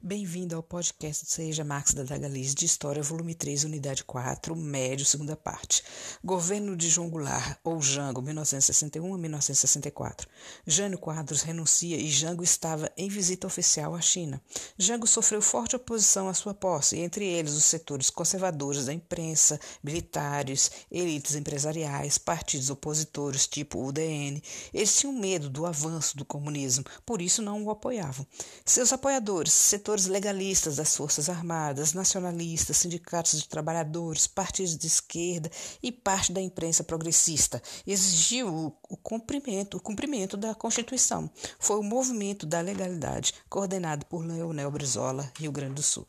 Bem-vindo ao podcast do Seja Max da Dagaliz de História, volume 3, unidade 4, médio, segunda parte. Governo de João Goulart, ou Jango, 1961 a 1964. Jânio Quadros renuncia e Jango estava em visita oficial à China. Jango sofreu forte oposição à sua posse, entre eles os setores conservadores da imprensa, militares, elites empresariais, partidos opositores tipo UDN. Eles tinham medo do avanço do comunismo, por isso não o apoiavam. Seus apoiadores, setores setores legalistas das Forças Armadas, nacionalistas, sindicatos de trabalhadores, partidos de esquerda e parte da imprensa progressista. Exigiu o, cumprimento, o cumprimento da Constituição. Foi o movimento da legalidade, coordenado por Leonel Brizola, Rio Grande do Sul.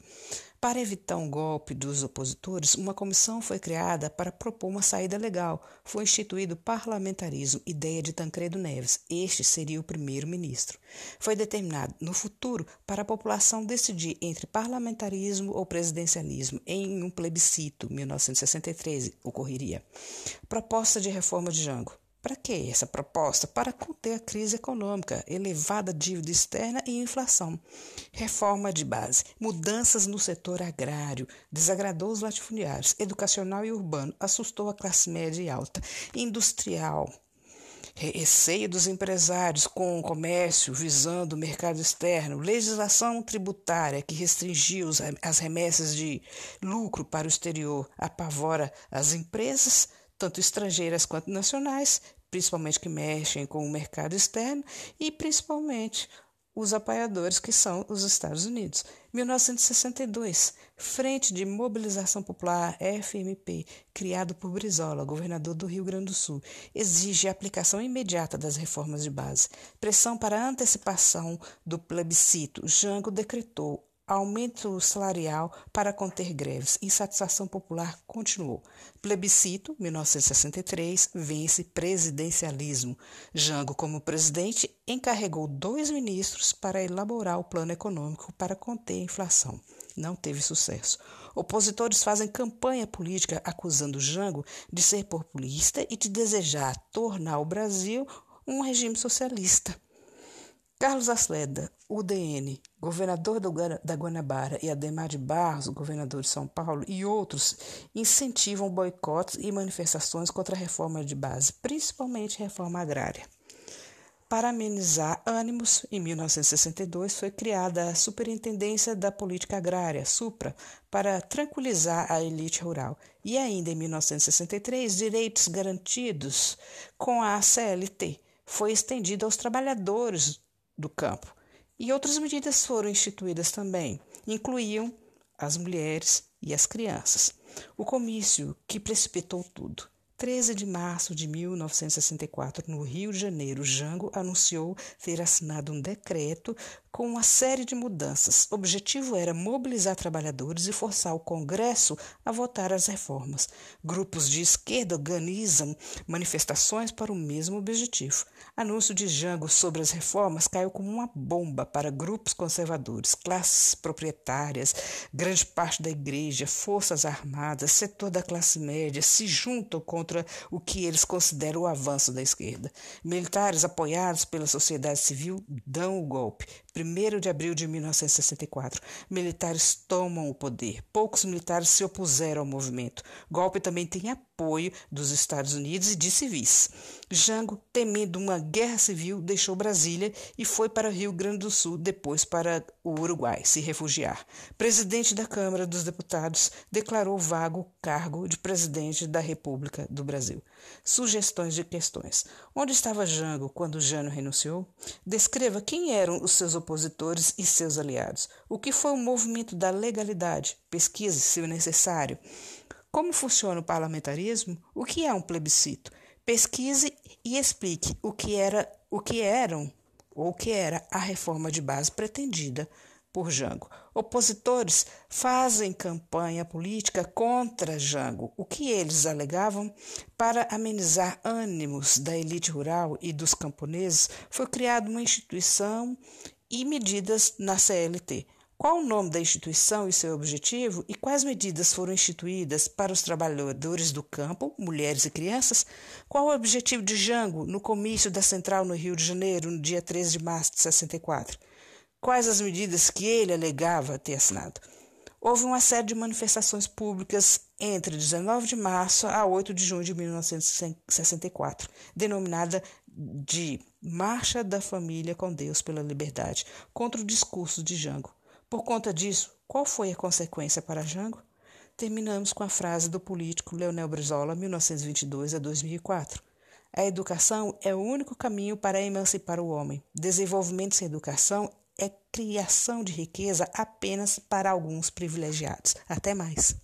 Para evitar um golpe dos opositores, uma comissão foi criada para propor uma saída legal. Foi instituído parlamentarismo, ideia de Tancredo Neves. Este seria o primeiro-ministro. Foi determinado, no futuro, para a população decidir entre parlamentarismo ou presidencialismo em um plebiscito, 1963, ocorreria. Proposta de reforma de Jango. Para que essa proposta? Para conter a crise econômica, elevada dívida externa e inflação. Reforma de base, mudanças no setor agrário, desagradou os latifundiários, educacional e urbano, assustou a classe média e alta, industrial. Receio dos empresários com o comércio visando o mercado externo, legislação tributária que restringiu as remessas de lucro para o exterior, apavora as empresas, tanto estrangeiras quanto nacionais, principalmente que mexem com o mercado externo e principalmente os apoiadores que são os Estados Unidos. 1962, Frente de Mobilização Popular FMP, criado por Brizola, governador do Rio Grande do Sul, exige a aplicação imediata das reformas de base. Pressão para antecipação do plebiscito. Jango decretou Aumento salarial para conter greves. Insatisfação popular continuou. Plebiscito, 1963, vence presidencialismo. Jango, como presidente, encarregou dois ministros para elaborar o plano econômico para conter a inflação. Não teve sucesso. Opositores fazem campanha política acusando Jango de ser populista e de desejar tornar o Brasil um regime socialista. Carlos Asleda, UDN, governador da Guanabara, e Ademar de Barros, governador de São Paulo, e outros incentivam boicotes e manifestações contra a reforma de base, principalmente reforma agrária. Para amenizar ânimos, em 1962 foi criada a Superintendência da Política Agrária, SUPRA, para tranquilizar a elite rural. E ainda em 1963, direitos garantidos com a CLT foi estendido aos trabalhadores do campo. E outras medidas foram instituídas também, incluíam as mulheres e as crianças. O comício que precipitou tudo 13 de março de 1964, no Rio de Janeiro, Jango anunciou ter assinado um decreto com uma série de mudanças. O objetivo era mobilizar trabalhadores e forçar o Congresso a votar as reformas. Grupos de esquerda organizam manifestações para o mesmo objetivo. Anúncio de Jango sobre as reformas caiu como uma bomba para grupos conservadores, classes proprietárias, grande parte da igreja, forças armadas, setor da classe média se juntam contra contra o que eles consideram o avanço da esquerda. Militares apoiados pela sociedade civil dão o golpe. 1 de abril de 1964. Militares tomam o poder. Poucos militares se opuseram ao movimento. Golpe também tem apoio dos Estados Unidos e de civis. Jango, temendo uma guerra civil, deixou Brasília e foi para o Rio Grande do Sul, depois para o Uruguai, se refugiar. Presidente da Câmara dos Deputados declarou vago o cargo de presidente da República do Brasil. Sugestões de questões. Onde estava Jango quando Jânio renunciou? Descreva quem eram os seus opositores e seus aliados. O que foi o movimento da legalidade? Pesquise, se necessário. Como funciona o parlamentarismo? O que é um plebiscito? Pesquise e explique o que era, o que eram ou o que era a reforma de base pretendida por Jango. Opositores fazem campanha política contra Jango. O que eles alegavam para amenizar ânimos da elite rural e dos camponeses, foi criada uma instituição e medidas na CLT. Qual o nome da instituição e seu objetivo e quais medidas foram instituídas para os trabalhadores do campo, mulheres e crianças? Qual o objetivo de Jango no comício da Central no Rio de Janeiro, no dia 13 de março de 64? quais as medidas que ele alegava ter assinado. Houve uma série de manifestações públicas entre 19 de março a 8 de junho de 1964, denominada de Marcha da Família com Deus pela Liberdade, contra o discurso de Jango. Por conta disso, qual foi a consequência para Jango? Terminamos com a frase do político Leonel Brizola, 1922 a 2004. A educação é o único caminho para emancipar o homem. Desenvolvimento sem educação é criação de riqueza apenas para alguns privilegiados. Até mais.